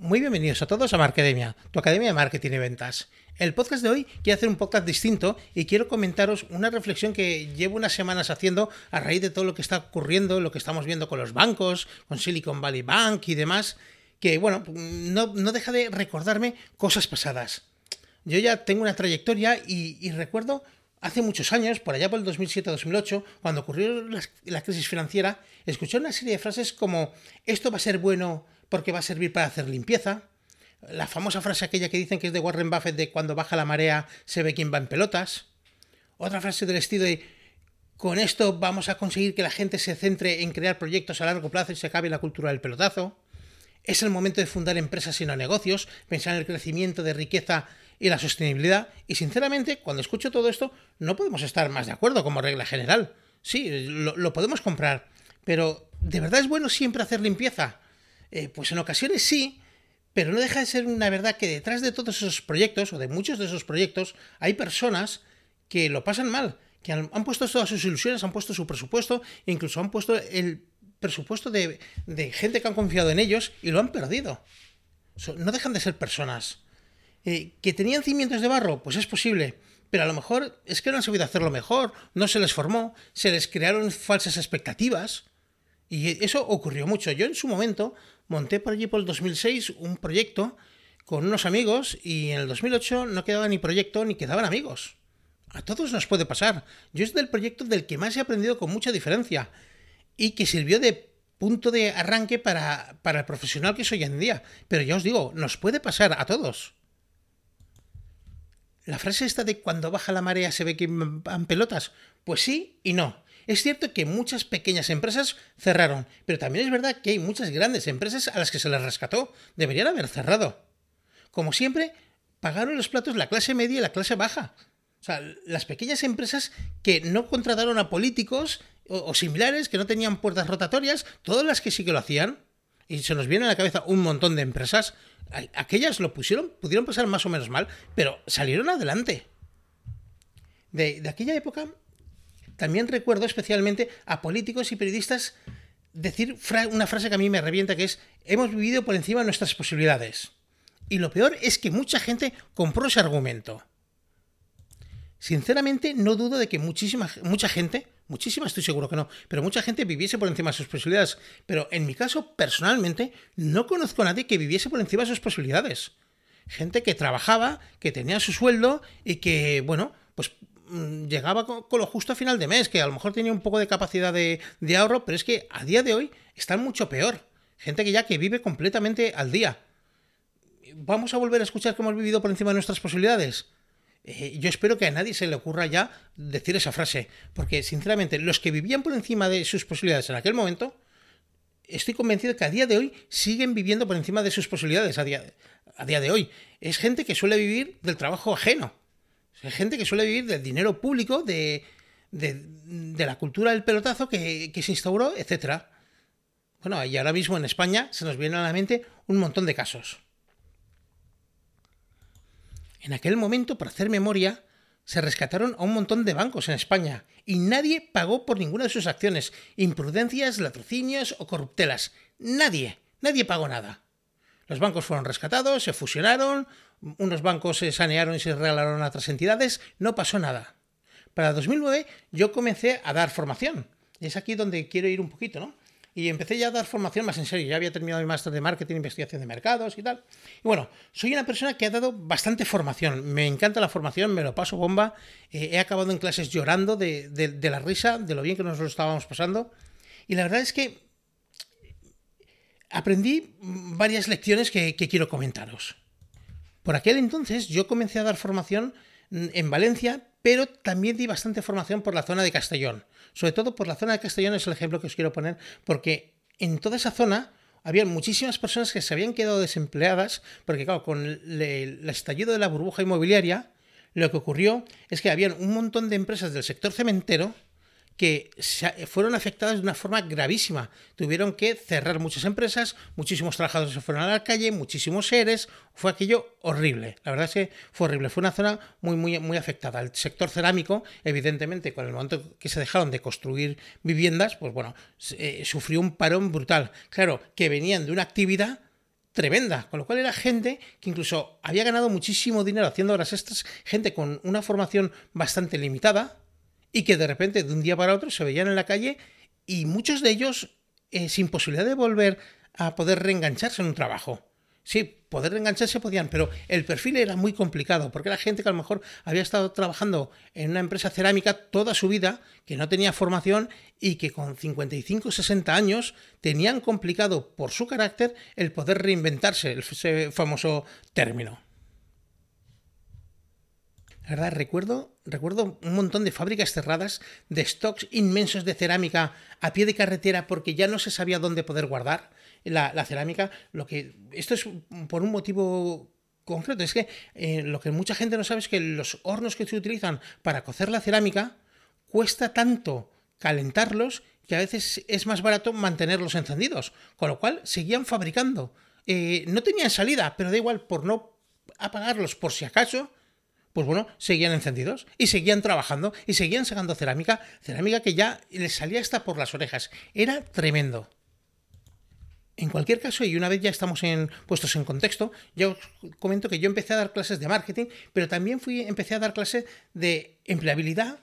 Muy bienvenidos a todos a Marcademia, tu academia de marketing y ventas. El podcast de hoy quiero hacer un podcast distinto y quiero comentaros una reflexión que llevo unas semanas haciendo a raíz de todo lo que está ocurriendo, lo que estamos viendo con los bancos, con Silicon Valley Bank y demás, que bueno, no, deja de recordarme cosas pasadas. Yo ya tengo una trayectoria y, recuerdo hace muchos años, por allá por el 2007-2008, cuando ocurrió la crisis financiera, escuché una serie de frases como esto va a ser bueno porque va a servir para hacer limpieza. La famosa frase aquella que dicen que es de Warren Buffett de cuando baja la marea se ve quién va en pelotas. Otra frase del estilo de con esto vamos a conseguir que la gente se centre en crear proyectos a largo plazo y se acabe la cultura del pelotazo. Es el momento de fundar empresas y no negocios, pensar en el crecimiento de riqueza y la sostenibilidad. Y sinceramente, cuando escucho todo esto, no podemos estar más de acuerdo como regla general. Sí, lo, lo podemos comprar, pero ¿de verdad es bueno siempre hacer limpieza? Eh, pues en ocasiones sí, pero no deja de ser una verdad que detrás de todos esos proyectos, o de muchos de esos proyectos, hay personas que lo pasan mal, que han, puesto todas sus ilusiones, han puesto su presupuesto, e incluso han puesto el presupuesto de, gente que han confiado en ellos y lo han perdido. no dejan de ser personas. Eh, ¿Que tenían cimientos de barro? Pues es posible. Pero a lo mejor es que no han sabido hacerlo mejor, no se les formó, se les crearon falsas expectativas. Y eso ocurrió mucho. Yo en su momento monté por allí por el 2006 un proyecto con unos amigos y en el 2008 no quedaba ni proyecto ni quedaban amigos. A todos nos puede pasar. Yo es del proyecto del que más he aprendido con mucha diferencia y que sirvió de punto de arranque para, para el profesional que soy hoy en día. Pero ya os digo, nos puede pasar a todos. La frase esta de cuando baja la marea se ve que van pelotas, pues sí y no. Es cierto que muchas pequeñas empresas cerraron, pero también es verdad que hay muchas grandes empresas a las que se les rescató. Deberían haber cerrado. Como siempre, pagaron los platos la clase media y la clase baja. O sea, las pequeñas empresas que no contrataron a políticos o, similares, que no tenían puertas rotatorias, todas las que sí que lo hacían, y se nos viene a la cabeza un montón de empresas, aquellas lo pusieron, pudieron pasar más o menos mal, pero salieron adelante. De, de aquella época también recuerdo especialmente a políticos y periodistas decir una frase que a mí me revienta, que es, hemos vivido por encima de nuestras posibilidades. Y lo peor es que mucha gente compró ese argumento. Sinceramente, no dudo de que muchísima, mucha gente, muchísima estoy seguro que no, pero mucha gente viviese por encima de sus posibilidades. Pero en mi caso, personalmente, no conozco a nadie que viviese por encima de sus posibilidades. Gente que trabajaba, que tenía su sueldo y que, bueno, pues llegaba con, lo justo a final de mes, que a lo mejor tenía un poco de capacidad de, ahorro, pero es que a día de hoy están mucho peor. Gente que ya que vive completamente al día. ¿Vamos a volver a escuchar que hemos vivido por encima de nuestras posibilidades? Eh, yo espero que a nadie se le ocurra ya decir esa frase, porque sinceramente los que vivían por encima de sus posibilidades en aquel momento, estoy convencido que a día de hoy siguen viviendo por encima de sus posibilidades a día, a día de hoy. Es gente que suele vivir del trabajo ajeno. Hay gente que suele vivir del dinero público, de, la cultura del pelotazo que, se instauró, etc. Bueno, y ahora mismo en España se nos vienen a la mente un montón de casos. En aquel momento, para hacer memoria, se rescataron a un montón de bancos en España y nadie pagó por ninguna de sus acciones, imprudencias, latrocinios o corruptelas. Nadie, nadie pagó nada. Los bancos fueron rescatados, se fusionaron, unos bancos se sanearon y se regalaron a otras entidades, no pasó nada. Para 2009 yo comencé a dar formación. Es aquí donde quiero ir un poquito, ¿no? Y empecé ya a dar formación más en serio. Ya había terminado mi máster de marketing, investigación de mercados y tal. Y bueno, soy una persona que ha dado bastante formación. Me encanta la formación, me lo paso bomba. Eh, he acabado en clases llorando de, de, la risa, de lo bien que nos estábamos pasando. Y la verdad es que aprendí varias lecciones que quiero comentaros. Por aquel entonces yo comencé a dar formación en Valencia, pero también di bastante formación por la zona de Castellón. Sobre todo por la zona de Castellón es el ejemplo que os quiero poner, porque en toda esa zona había muchísimas personas que se habían quedado desempleadas, porque claro, con el, estallido de la burbuja inmobiliaria, lo que ocurrió es que habían un montón de empresas del sector cementero que fueron afectadas de una forma gravísima. Tuvieron que cerrar muchas empresas, muchísimos trabajadores se fueron a la calle, muchísimos seres, fue aquello horrible. La verdad es que fue horrible, fue una zona muy, muy, muy afectada. El sector cerámico, evidentemente, con el momento que se dejaron de construir viviendas, pues bueno, eh, sufrió un parón brutal. Claro, que venían de una actividad tremenda, con lo cual era gente que incluso había ganado muchísimo dinero haciendo horas extras, gente con una formación bastante limitada y que de repente de un día para otro se veían en la calle y muchos de ellos eh, sin posibilidad de volver a poder reengancharse en un trabajo. Sí, poder reengancharse podían, pero el perfil era muy complicado, porque era gente que a lo mejor había estado trabajando en una empresa cerámica toda su vida, que no tenía formación y que con 55 o 60 años tenían complicado por su carácter el poder reinventarse, ese famoso término. Recuerdo, recuerdo un montón de fábricas cerradas, de stocks inmensos de cerámica a pie de carretera porque ya no se sabía dónde poder guardar la, cerámica. Lo que, esto es por un motivo concreto, es que eh, lo que mucha gente no sabe es que los hornos que se utilizan para cocer la cerámica cuesta tanto calentarlos que a veces es más barato mantenerlos encendidos, con lo cual seguían fabricando. Eh, no tenían salida, pero da igual, por no apagarlos por si acaso, pues bueno, seguían encendidos y seguían trabajando y seguían sacando cerámica, cerámica que ya les salía hasta por las orejas. Era tremendo. En cualquier caso, y una vez ya estamos en, puestos en contexto, ya os comento que yo empecé a dar clases de marketing, pero también fui, empecé a dar clases de empleabilidad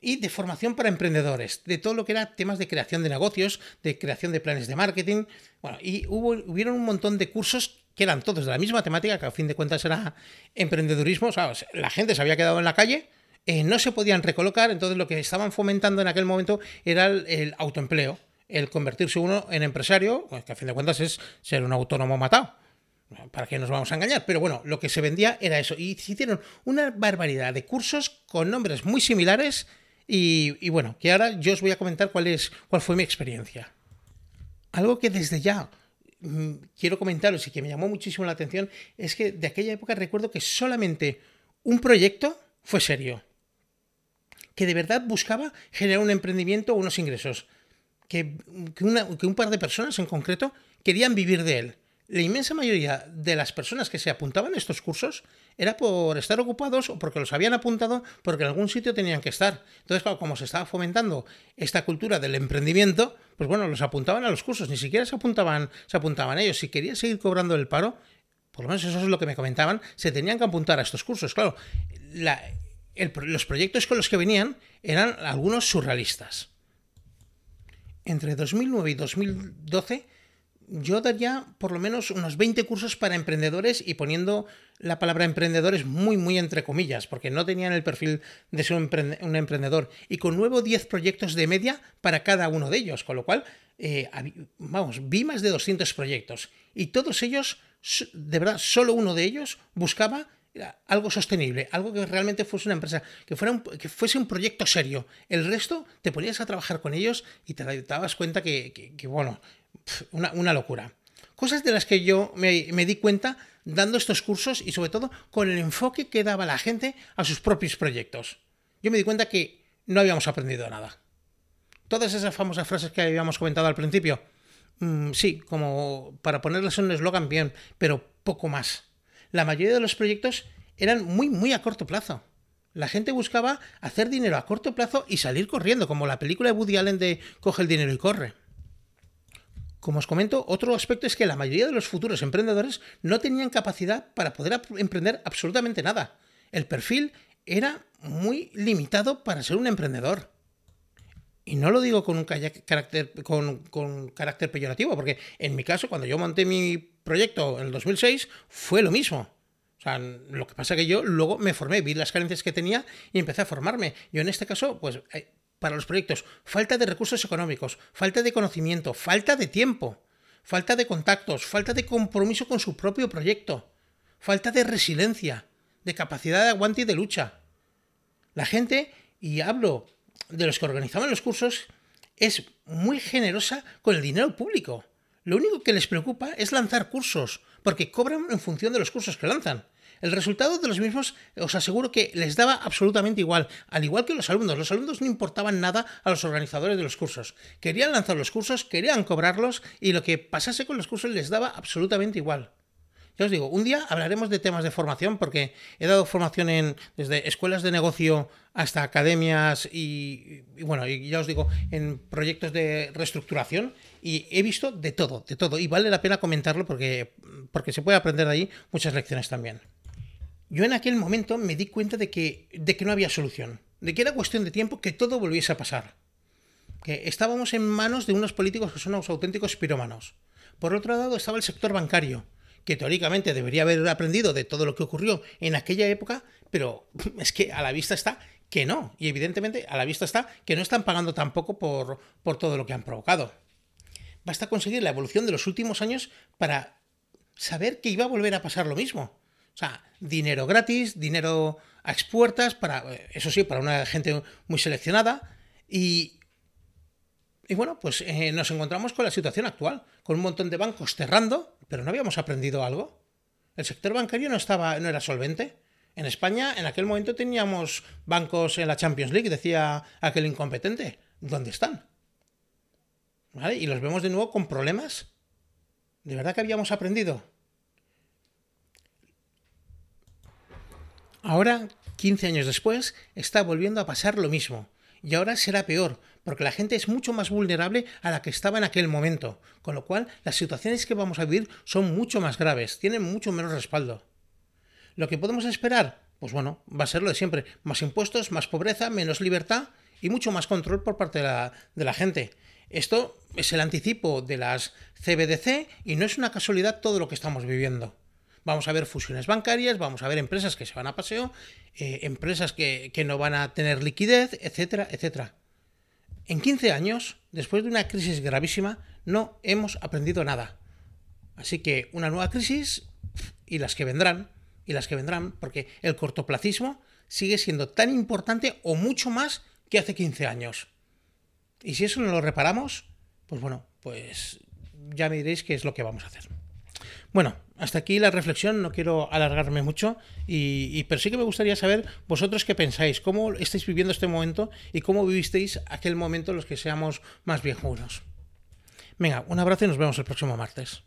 y de formación para emprendedores, de todo lo que era temas de creación de negocios, de creación de planes de marketing. Bueno, y hubo, hubieron un montón de cursos que eran todos de la misma temática, que a fin de cuentas era emprendedurismo. La gente se había quedado en la calle, eh, no se podían recolocar, entonces lo que estaban fomentando en aquel momento era el, autoempleo, el convertirse uno en empresario, pues, que a fin de cuentas es ser un autónomo matado. ¿Para qué nos vamos a engañar? Pero bueno, lo que se vendía era eso. Y se hicieron una barbaridad de cursos con nombres muy similares. Y, y bueno, que ahora yo os voy a comentar cuál, es, cuál fue mi experiencia. Algo que desde ya quiero comentaros y que me llamó muchísimo la atención es que de aquella época recuerdo que solamente un proyecto fue serio, que de verdad buscaba generar un emprendimiento o unos ingresos, que, que un par de personas en concreto querían vivir de él la inmensa mayoría de las personas que se apuntaban a estos cursos era por estar ocupados o porque los habían apuntado porque en algún sitio tenían que estar. Entonces, como se estaba fomentando esta cultura del emprendimiento, pues bueno, los apuntaban a los cursos, ni siquiera se apuntaban, se apuntaban ellos. Si querían seguir cobrando el paro, por lo menos eso es lo que me comentaban, se tenían que apuntar a estos cursos. Claro, los proyectos con los que venían eran algunos surrealistas. Entre 2009 y 2012 yo daría por lo menos unos 20 cursos para emprendedores y poniendo la palabra emprendedores muy, muy entre comillas, porque no tenían el perfil de ser un, emprendedor. Y con nuevo 10 proyectos de media para cada uno de ellos, con lo cual, eh, vamos, vi más de 200 proyectos. Y todos ellos, de verdad, solo uno de ellos buscaba algo sostenible, algo que realmente fuese una empresa, que, fuera que fuese un proyecto serio. El resto te ponías a trabajar con ellos y te, dabas cuenta que, bueno, una, locura. Cosas de las que yo me, di cuenta dando estos cursos y sobre todo con el enfoque que daba la gente a sus propios proyectos. Yo me di cuenta que no habíamos aprendido nada. Todas esas famosas frases que habíamos comentado al principio, mm, sí, como para ponerles un eslogan bien, pero poco más. La mayoría de los proyectos eran muy, muy a corto plazo. La gente buscaba hacer dinero a corto plazo y salir corriendo, como la película de Woody Allen de Coge el dinero y corre. Como os comento, otro aspecto es que la mayoría de los futuros emprendedores no tenían capacidad para poder emprender absolutamente nada. El perfil era muy limitado para ser un emprendedor. Y no lo digo con un carácter, peyorativo, porque en mi caso, cuando yo monté mi proyecto en el 2006, fue lo mismo. O sea, lo que pasa es que yo luego me formé, vi las carencias que tenía y empecé a formarme. Yo en este caso, pues eh, para los proyectos, falta de recursos económicos, falta de conocimiento, falta de tiempo, falta de contactos, falta de compromiso con su propio proyecto, falta de resiliencia, de capacidad de aguante y de lucha. La gente, y hablo de los que organizaban los cursos, es muy generosa con el dinero público. Lo único que les preocupa es lanzar cursos, porque cobran en función de los cursos que lanzan. El resultado de los mismos os aseguro que les daba absolutamente igual, al igual que los alumnos. Los alumnos no importaban nada a los organizadores de los cursos. Querían lanzar los cursos, querían cobrarlos y lo que pasase con los cursos les daba absolutamente igual. Ya os digo, un día hablaremos de temas de formación porque he dado formación en desde escuelas de negocio hasta academias y, bueno, y ya os digo, en proyectos de reestructuración y he visto de todo, de todo. Y vale la pena comentarlo porque, porque se puede aprender de ahí muchas lecciones también. Yo en aquel momento me di cuenta de que, de que no había solución, de que era cuestión de tiempo que todo volviese a pasar. Que estábamos en manos de unos políticos que son unos auténticos pirómanos. Por otro lado estaba el sector bancario, que teóricamente debería haber aprendido de todo lo que ocurrió en aquella época, pero es que a la vista está que no. Y evidentemente a la vista está que no están pagando tampoco por, por todo lo que han provocado. Basta conseguir la evolución de los últimos años para saber que iba a volver a pasar lo mismo. O sea, dinero gratis, dinero a expuertas, para, eso sí, para una gente muy seleccionada. Y, y bueno, pues eh, nos encontramos con la situación actual, con un montón de bancos cerrando, pero no habíamos aprendido algo. El sector bancario no, estaba, no era solvente. En España, en aquel momento teníamos bancos en la Champions League, decía aquel incompetente. ¿Dónde están? Y los vemos de nuevo con problemas. ¿De verdad que habíamos aprendido? Ahora, 15 años después, está volviendo a pasar lo mismo. Y ahora será peor, porque la gente es mucho más vulnerable a la que estaba en aquel momento, con lo cual las situaciones que vamos a vivir son mucho más graves, tienen mucho menos respaldo. ¿Lo que podemos esperar? Pues bueno, va a ser lo de siempre, más impuestos, más pobreza, menos libertad y mucho más control por parte de la, de la gente. Esto es el anticipo de las CBDC y no es una casualidad todo lo que estamos viviendo. Vamos a ver fusiones bancarias, vamos a ver empresas que se van a paseo, eh, empresas que, que no van a tener liquidez, etcétera, etcétera. En 15 años, después de una crisis gravísima, no hemos aprendido nada. Así que una nueva crisis y las que vendrán, y las que vendrán, porque el cortoplacismo sigue siendo tan importante o mucho más que hace 15 años. Y si eso no lo reparamos, pues bueno, pues ya me diréis qué es lo que vamos a hacer. Bueno, hasta aquí la reflexión, no quiero alargarme mucho, y, pero sí que me gustaría saber vosotros qué pensáis, cómo estáis viviendo este momento y cómo vivisteis aquel momento los que seamos más viejunos. Venga, un abrazo y nos vemos el próximo martes.